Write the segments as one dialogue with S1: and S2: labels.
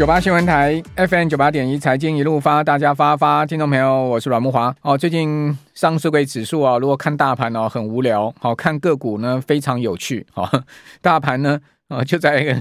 S1: 九八新闻台 FM 九八点一财经一路发，大家发发，听众朋友，我是阮慕华哦。最近上市柜指数啊，如果看大盘哦，很无聊；好看个股呢，非常有趣。好，大盘呢，啊，就在一 个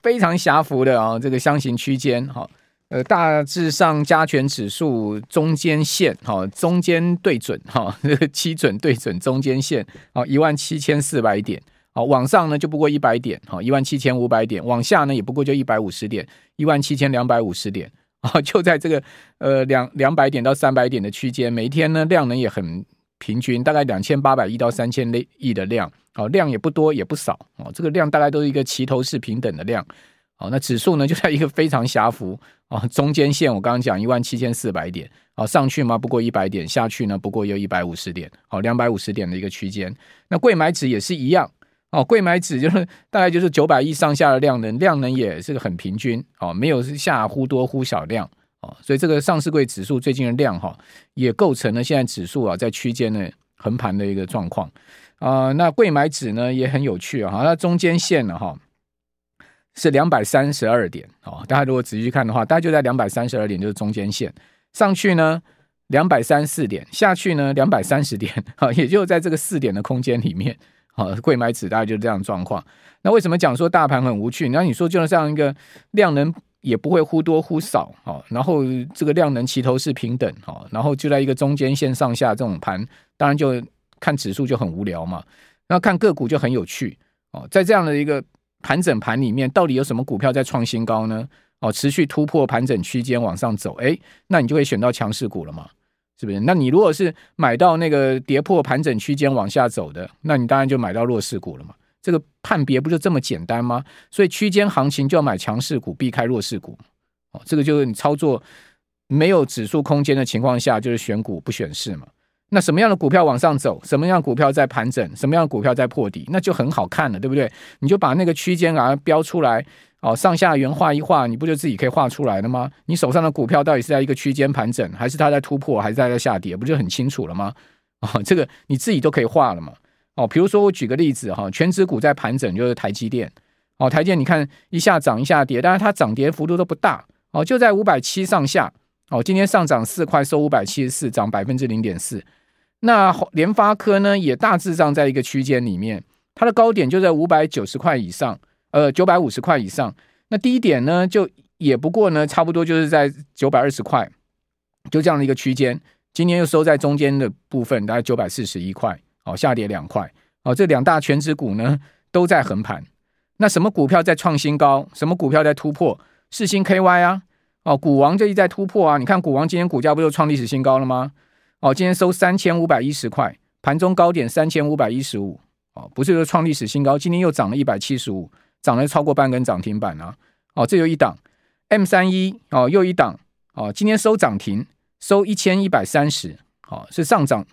S1: 非常狭幅的啊这个箱型区间。好，呃，大致上加权指数中间线，好，中间对准哈，这个基准对准中间线，好，一万七千四百点。好，往上呢就不过一百点，好，一万七千五百点；往下呢也不过就一百五十点，一万七千两百五十点，啊，就在这个呃两两百点到三百点的区间，每一天呢量能也很平均，大概两千八百亿到三千亿的量，好，量也不多也不少，哦，这个量大概都是一个齐头式平等的量，好，那指数呢就在一个非常狭幅，啊，中间线我刚刚讲一万七千四百点，好，上去嘛不过一百点，下去呢不过又一百五十点，好，两百五十点的一个区间，那贵买指也是一样。哦，柜买指就是 大概就是九百亿上下的量能，量能也是个很平均哦，没有是下忽多忽少量哦，所以这个上市柜指数最近的量哈，也构成了现在指数啊在区间内横盘的一个状况啊。那柜买指呢也很有趣啊，它中间线呢哈是两百三十二点哦，大家如果仔细看的话，大概就在两百三十二点就是中间线，上去呢两百三四点，下去呢两百三十点 啊，也就在这个四点的空间里面。好，柜买指大概就是这样状况。那为什么讲说大盘很无趣？那你说就是这样一个量能也不会忽多忽少，好，然后这个量能齐头式平等，好，然后就在一个中间线上下这种盘，当然就看指数就很无聊嘛。那看个股就很有趣哦，在这样的一个盘整盘里面，到底有什么股票在创新高呢？哦，持续突破盘整区间往上走，哎，那你就会选到强势股了嘛。是不是？那你如果是买到那个跌破盘整区间往下走的，那你当然就买到弱势股了嘛。这个判别不就这么简单吗？所以区间行情就要买强势股，避开弱势股。哦，这个就是你操作没有指数空间的情况下，就是选股不选市嘛。那什么样的股票往上走？什么样股票在盘整？什么样的股票在破底？那就很好看了，对不对？你就把那个区间啊标出来。哦，上下圆画一画，你不就自己可以画出来了吗？你手上的股票到底是在一个区间盘整，还是它在突破，还是在在下跌，不就很清楚了吗？哦，这个你自己都可以画了嘛。哦，比如说我举个例子哈，权值股在盘整就是台积电。哦，台积电你看一下涨一下跌，但是它涨跌幅度都不大。哦，就在五百七上下。哦，今天上涨四块，收五百七十四，涨百分之零点四。那联发科呢，也大致上在一个区间里面，它的高点就在五百九十块以上。呃，九百五十块以上，那低点呢，就也不过呢，差不多就是在九百二十块，就这样的一个区间。今天又收在中间的部分，大概九百四十一块，哦，下跌两块，哦，这两大全值股呢都在横盘。那什么股票在创新高？什么股票在突破？世芯 KY 啊，哦，股王这一在突破啊，你看股王今天股价不就创历史新高了吗？哦，今天收三千五百一十块，盘中高点三千五百一十五，哦，不是说创历史新高，今天又涨了一百七十五。涨了超过半根涨停板啊！哦，这有一档 M 三一哦，又一档哦，今天收涨停，收一千一百三十，哦，是上涨，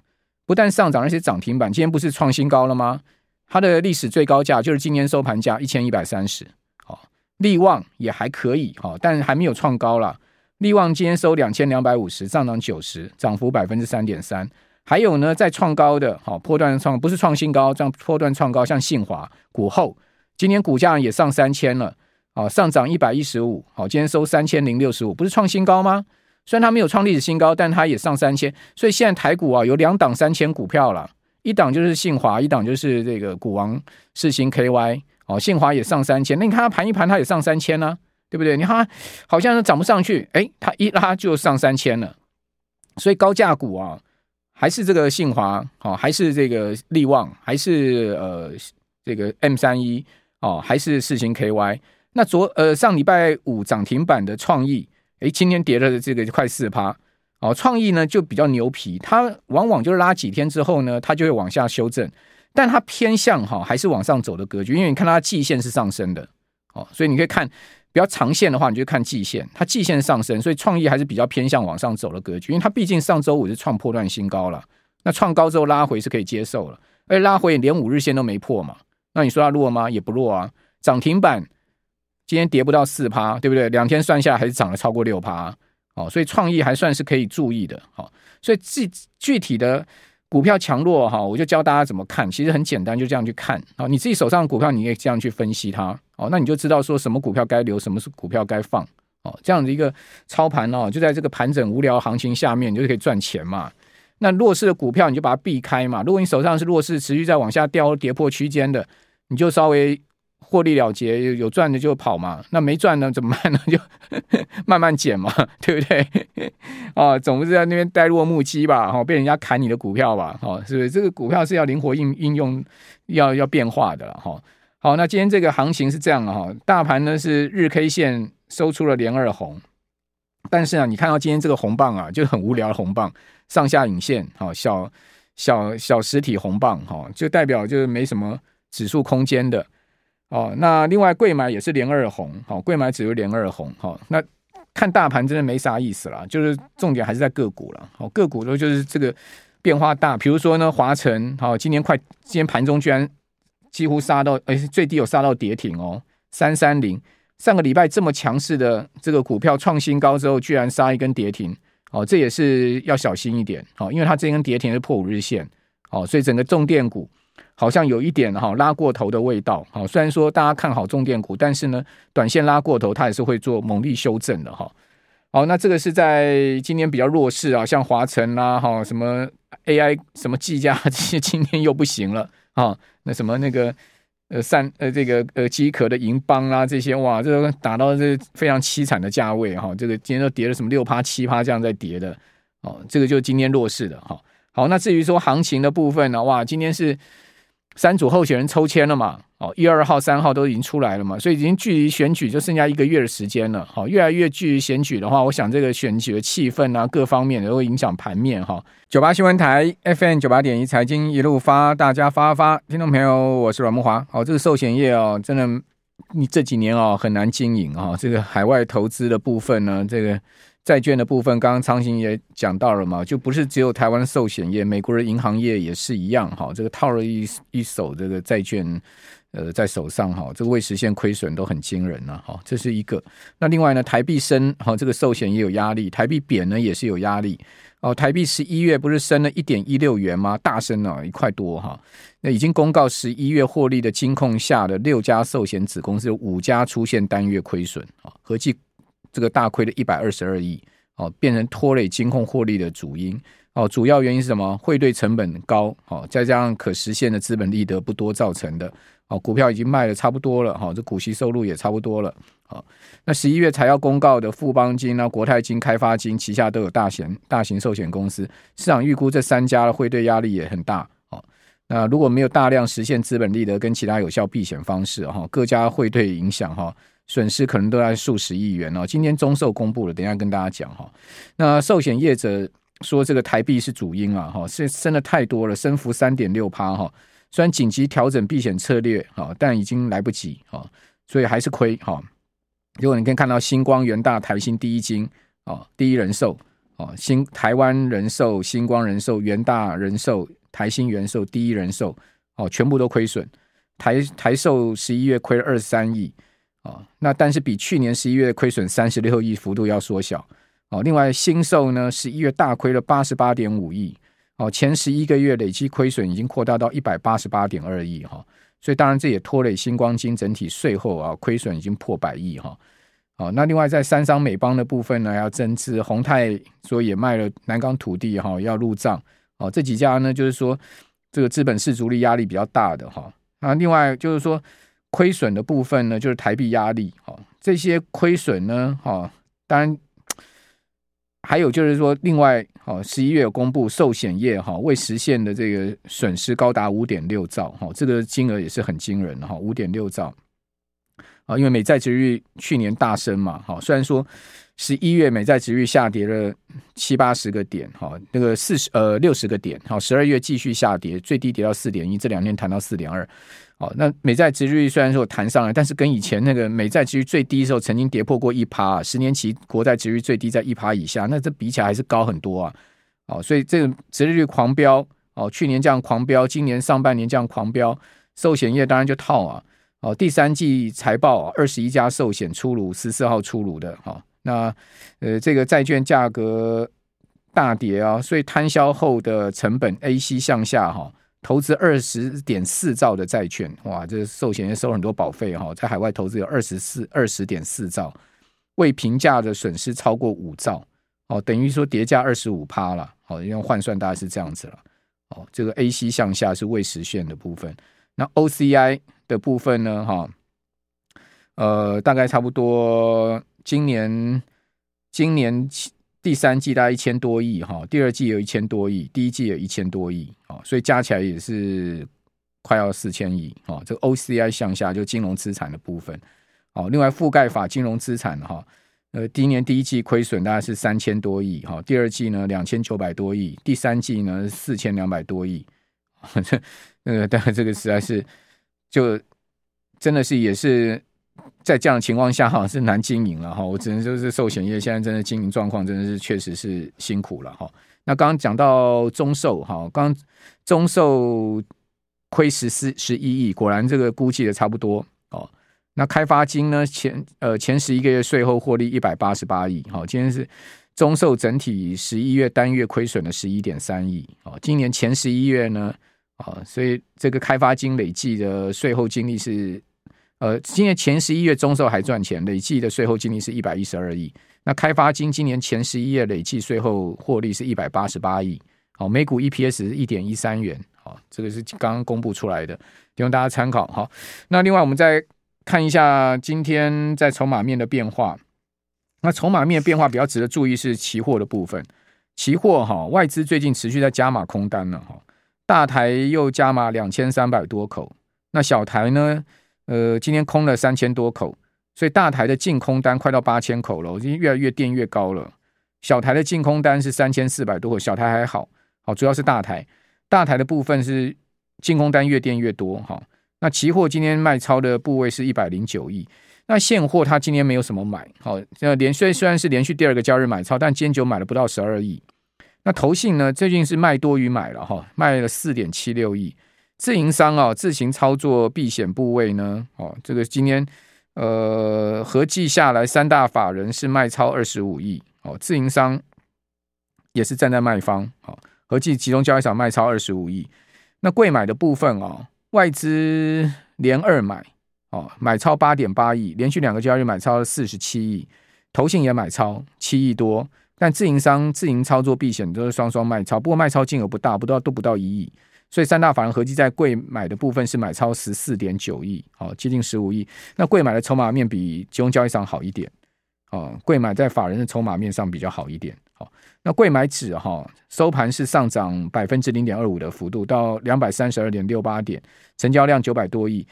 S1: 不但上涨，而且涨停板。今天不是创新高了吗？它的历史最高价就是今天收盘价一千一百三十，哦，力旺也还可以，哦，但还没有创高了。力旺今天收两千两百五十，上涨九十，涨幅百分之三点三。还有呢，在创高的，好、哦，波段创不是创新高，这样波段创高，像信华、股后。今天股价也上三千了，啊，上涨一百一十五，好，今天收三千零六十五，不是创新高吗？虽然它没有创历史新高，但它也上三千，所以现在台股啊有两档三千股票了，一档就是信华，一档就是这个股王世芯 KY，哦，信华也上三千，那你看它盘一盘，它也上三千呢，对不对？你看它好像是涨不上去，诶，它一拉就上三千了，所以高价股啊，还是这个信华，好，还是这个力旺，还是呃这个 M 三一。哦，还是四星 KY。那昨呃上礼拜五涨停板的创意，诶，今天跌了这个快四趴。哦，创意呢就比较牛皮，它往往就是拉几天之后呢，它就会往下修正，但它偏向哈还是往上走的格局，因为你看它季线是上升的，哦，所以你可以看比较长线的话，你就看季线，它季线上升，所以创意还是比较偏向往上走的格局，因为它毕竟上周五是创波段新高了，那创高之后拉回是可以接受了，而且拉回连五日线都没破嘛。那你说它弱吗？也不弱啊，涨停板今天跌不到四趴，对不对？两天算下还是涨了超过六趴，哦，所以创意还算是可以注意的，好，所以具具体的股票强弱哈，我就教大家怎么看，其实很简单，就这样去看啊，你自己手上的股票，你也这样去分析它，哦，那你就知道说什么股票该留，什么是股票该放，哦，这样的一个操盘哦，就在这个盘整无聊行情下面，你就可以赚钱嘛。那弱势的股票你就把它避开嘛。如果你手上是弱势，持续在往下掉、跌破区间的，你就稍微获利了结，有赚的就跑嘛。那没赚呢怎么办呢？就慢慢减嘛，对不对？哦，总不是在那边呆若木鸡吧？哦，被人家砍你的股票吧？哦，是不是？这个股票是要灵活应应用，要要变化的哈。好，那今天这个行情是这样的哈，大盘呢是日 K 线收出了连二红，但是啊，你看到今天这个红棒啊，就很无聊的红棒。上下影线，好小小小实体红棒，哈，就代表就是没什么指数空间的哦。那另外柜买也是连二红，好，柜买只有连二红，好，那看大盘真的没啥意思了，就是重点还是在个股了，好，个股都就是这个变化大，比如说呢，华城，好，今天快今天盘中居然几乎杀到，哎，最低有杀到跌停哦，三三零，上个礼拜这么强势的这个股票创新高之后，居然杀一根跌停。哦，这也是要小心一点，哦，因为它这根跌停是破五日线，哦，所以整个重电股好像有一点哈拉过头的味道，好，虽然说大家看好重电股，但是呢，短线拉过头，它也是会做猛力修正的哈。好，那这个是在今天比较弱势啊，像华晨啦，哈，什么 AI 什么技嘉这些 今天又不行了啊，那什么那个。呃，三呃，这个呃，机壳的银邦啊，这些哇，这个打到这非常凄惨的价位哈，这个今天都跌了什么六趴七趴这样在跌的哦，这个就是今天弱势的哈。好，那至于说行情的部分呢，哇，今天是。三组候选人抽签了嘛？哦，一二号、三号都已经出来了嘛，所以已经距离选举就剩下一个月的时间了。好，越来越距离选举的话，我想这个选举的气氛啊，各方面都会影响盘面哈。九八新闻台 FM 九八点一财经一路发，大家发发，听众朋友，我是阮慕驊。好，这个寿险业哦，真的你这几年哦很难经营啊。这个海外投资的部分呢，这个。债券的部分，刚刚昌兴也讲到了嘛，就不是只有台湾的寿险业，美国的银行业也是一样哈。这个套了一一手这个债券，呃，在手上哈，这个未实现亏损都很惊人了哈。这是一个。那另外呢，台币升哈，这个寿险也有压力；台币贬呢，也是有压力。哦，台币十一月不是升了一点一六元吗？大升了一块多哈。那已经公告十一月获利的金控下的六家寿险子公司，五家出现单月亏损啊，合计。这个大亏的一百二十二亿，哦，变成拖累金控获利的主因，哦，主要原因是什么？汇兑成本高，哦，再加上可实现的资本利得不多造成的，哦，股票已经卖的差不多了，哈，这股息收入也差不多了，好，那十一月才要公告的富邦金啊、国泰金、开发金旗下都有大型大型寿险公司，市场预估这三家的汇兑压力也很大，哦，那如果没有大量实现资本利得跟其他有效避险方式，哈，各家汇兑影响，哈。损失可能都在数十亿元哦。今天中寿公布了，等一下跟大家讲哈。那寿险业者说，这个台币是主因啊，哈，是升的太多了，升幅三点六趴哈。虽然紧急调整避险策略哈，但已经来不及哈，所以还是亏哈。如果你可以看到新光、元大、台新、第一金啊、第一人寿哦、新台湾人寿、星光人寿、元大人寿、台新元寿、第一人寿哦，全部都亏损。台台寿十一月亏了二十三亿。哦，那但是比去年十一月亏损三十六亿幅度要缩小哦。另外，新寿呢十一月大亏了八十八点五亿哦，前十一个月累计亏损已经扩大到一百八十八点二亿哈。所以当然这也拖累新光金整体税后啊亏损已经破百亿哈。哦，那另外在三商美邦的部分呢要增资，宏泰说也卖了南港土地哈要入账哦。这几家呢就是说这个资本市足力压力比较大的哈。那另外就是说。亏损的部分呢，就是台币压力，哈，这些亏损呢，哈，当然 还有就是说，另外，哈，十一月有公布寿险业哈未实现的这个损失高达五点六兆，哈，这个金额也是很惊人的哈，五点六兆，啊，因为美债殖率去年大升嘛，好，虽然说十一月美债殖率下跌了七八十个点，哈，那个四十呃六十个点，好，十二月继续下跌，最低跌到四点一，这两天谈到四点二。好，那美债殖率虽然说弹上来，但是跟以前那个美债殖率最低的时候，曾经跌破过一趴，十年期国债殖率最低在一趴以下，那这比起来还是高很多啊。好，所以这个殖利率狂飙，哦，去年这样狂飙，今年上半年这样狂飙，寿险业当然就套啊。哦，第三季财报二十一家寿险出炉，十四号出炉的哈、哦。那呃，这个债券价格大跌啊，所以摊销后的成本 AC 向下哈。哦投资二十点四兆的债券，哇，这寿险也收很多保费哈，在海外投资有二十四二十点四兆，未评价的损失超过五兆，哦，等于说叠加二十五趴了，哦，因为换算大概是这样子了，哦，这个 AC 向下是未实现的部分，那 OCI 的部分呢，哈，呃，大概差不多今年今年第三季大概一千多亿，哈，第二季有一千多亿，第一季有一千多亿，哦，所以加起来也是快要四千亿，哦，这个 OCI 向下就金融资产的部分。哦，另外覆盖法金融资产哈，呃，第一年第一季亏损大概是三千多亿哈，第二季呢两千九百多亿，第三季呢四千两百多亿，这那个当然这个实在是就真的是也是在这样的情况下哈是难经营了哈，我只能说是寿险业现在真的经营状况真的是确实是辛苦了哈。那刚刚讲到中寿哈，刚中寿亏十四十一亿，果然这个估计的差不多哦。那开发金呢？前呃前十一个月税后获利一百八十八亿，好，今天是中寿整体十一月单月亏损了十一点三亿，哦，今年前十一月呢，啊，所以这个开发金累计的税后净利是，呃，今年前十一月中寿还赚钱，累计的税后净利是一百一十二亿。那开发金今年前十一月累计税后获利是一百八十八亿，好，每股 EPS 是一点一三元，好，这个是刚刚公布出来的，提供大家参考。好，那另外我们再看一下今天在筹码面的变化，那筹码面变化比较值得注意是期货的部分。期货哈，外资最近持续在加码空单了哈，大台又加码两千三百多口，那小台呢，呃，今天空了三千多口，所以大台的净空单快到八千口了，已经越来越垫越高了。小台的净空单是三千四百多口，小台还好，好，主要是大台，大台的部分是净空单越垫越多哈。那期货今天卖超的部位是一百零九亿，那现货它今天没有什么买，好，那连续虽然是连续第二个交易日买超，但今天就买了不到十二亿。那投信呢，最近是卖多于买了哈，卖了四点七六亿。自营商啊，自行操作避险部位呢，哦，这个今天呃合计下来，三大法人是卖超二十五亿，哦，自营商也是站在卖方，好，合计集中交易场卖超二十五亿。那贵买的部分啊。外资连二买，哦，买超八点八亿，连续两个交易日买超了四十七亿，投信也买超七亿多，但自营商自营操作避险都是双双卖超，不过卖超金额不大，不到都不到一亿，所以三大法人合计在贵买的部分是买超十四点九亿，哦，接近十五亿，那贵买的筹码面比集中交易场好一点，哦，贵买在法人的筹码面上比较好一点，好。那贵买指哈收盘是上涨百分之零点二五的幅度，到两百三十二点六八点，成交量九百多亿。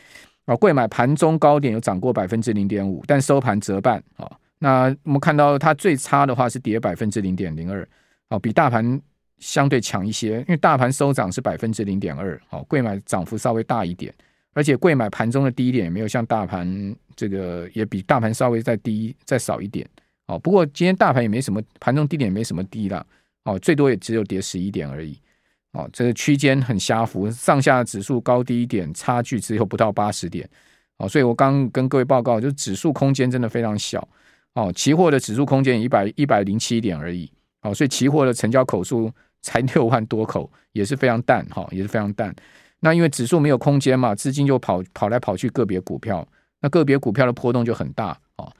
S1: 啊，贵买盘中高点有涨过百分之零点五，但收盘折半啊。那我们看到它最差的话是跌百分之零点零二，啊，比大盘相对强一些，因为大盘收涨是百分之零点二，好，贵买涨幅稍微大一点，而且贵买盘中的低点也没有像大盘这个也比大盘稍微再低再少一点。哦，不过今天大盘也没什么，盘中低点也没什么低啦，哦，最多也只有跌十一点而已，哦，这个区间很狭幅，上下指数高低点差距只有不到八十点，哦，所以我刚跟各位报告，就指数空间真的非常小，哦，期货的指数空间一百一百零七点而已，哦，所以期货的成交口数才六万多口，也是非常淡，哈，也是非常淡。那因为指数没有空间嘛，资金就跑跑来跑去个别股票，那个别股票的波动就很大，哦。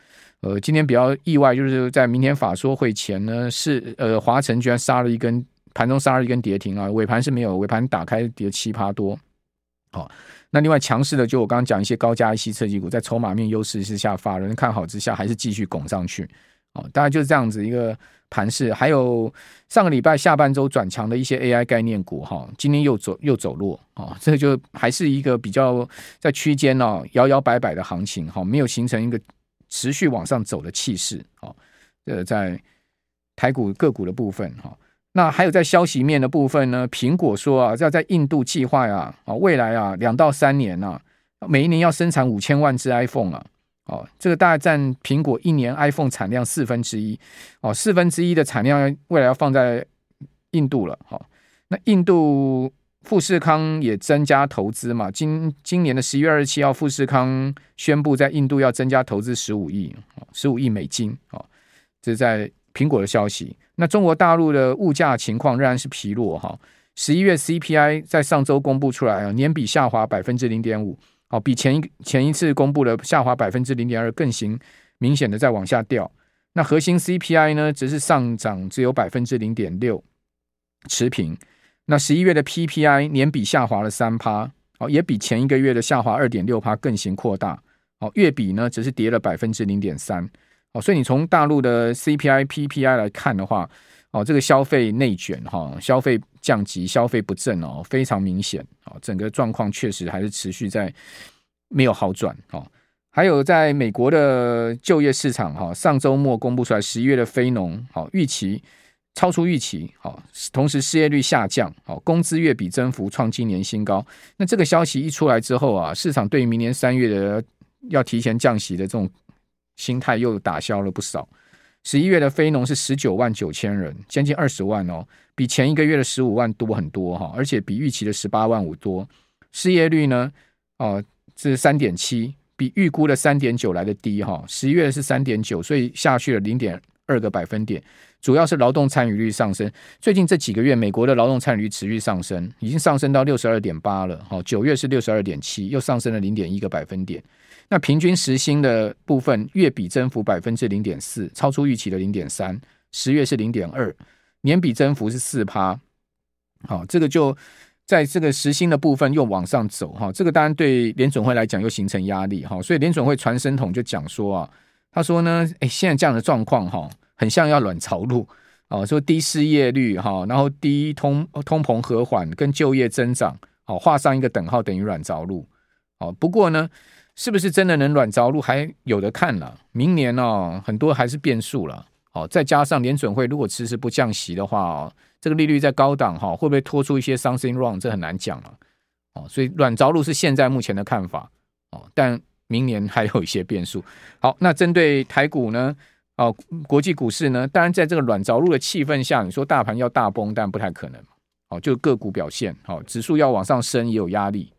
S1: 呃，今天比较意外，就是在明天法说会前呢，是呃华晨居然杀了一根盘中杀了一根跌停啊，尾盘是没有，尾盘打开跌七趴多。好，那另外强势的就我刚刚讲一些高价 IC 设计股，在筹码面优势之下，法人看好之下，还是继续拱上去。哦，大概就是这样子一个盘势。还有上个礼拜下半周转强的一些 AI 概念股，哈，今天又走又走弱啊，这就还是一个比较在区间哦摇摇摆摆的行情，哈，没有形成一个。持续往上走的气势，哦，呃，在台股个股的部分，哈，那还有在消息面的部分呢？苹果说啊，要在印度计划啊，啊，未来啊，两到三年啊，每一年要生产五千万只 iPhone 啊，哦，这个大概占苹果一年 iPhone 产量四分之一，哦，四分之一的产量未来要放在印度了，好，那印度。富士康也增加投资嘛？今今年的十一月二十七号，富士康宣布在印度要增加投资十五亿，十五亿美金。哦，这在苹果的消息。那中国大陆的物价情况仍然是疲弱哈。十一月 CPI 在上周公布出来啊，年比下滑百分之零点五，哦，比前一前一次公布的下滑百分之零点二更行明显的在往下掉。那核心 CPI 呢，则是上涨只有百分之零点六，持平。那十一月的 PPI 年比下滑了三趴，哦，也比前一个月的下滑二点六趴更行扩大。哦，月比呢，则是跌了百分之零点三。哦，所以你从大陆的 CPI、PPI 来看的话，哦，这个消费内卷哈，消费降级、消费不振哦，非常明显。哦，整个状况确实还是持续在没有好转。哦。还有在美国的就业市场，哈，上周末公布出来十一月的非农，好预期超出预期，好，同时失业率下降，好，工资月比增幅创今年新高。那这个消息一出来之后啊，市场对于明年三月的要提前降息的这种心态又打消了不少。十一月的非农是十九万九千人，将近二十万哦，比前一个月的十五万多很多哈，而且比预期的十八万五多。失业率呢，哦，是三点七。比预估的三点九来的低哈，十一月是三点九，所以下去了零点二个百分点。主要是劳动参与率上升，最近这几个月美国的劳动参与率持续上升，已经上升到六十二点八了。哈，九月是六十二点七，又上升了零点一个百分点。那平均时薪的部分月比增幅百分之零点四，超出预期的零点三。十月是零点二，年比增幅是四趴。好，这个就。在这个时薪的部分又往上走哈，这个当然对联准会来讲又形成压力哈，所以联准会传声筒就讲说啊，他说呢，哎，现在这样的状况哈，很像要软着陆哦，说低失业率哈，然后低通通膨和缓跟就业增长，好画上一个等号等于软着陆，哦不过呢，是不是真的能软着陆还有得看了，明年呢很多还是变数了，哦再加上联准会如果迟迟不降息的话哦这个利率在高档哈，会不会拖出一些 something wrong？这很难讲了，哦，所以软着陆是现在目前的看法，哦，但明年还有一些变数。好，那针对台股呢，哦，国际股市呢，当然在这个软着陆的气氛下，你说大盘要大崩，但不太可能，哦，就个股表现，好，指数要往上升也有压力，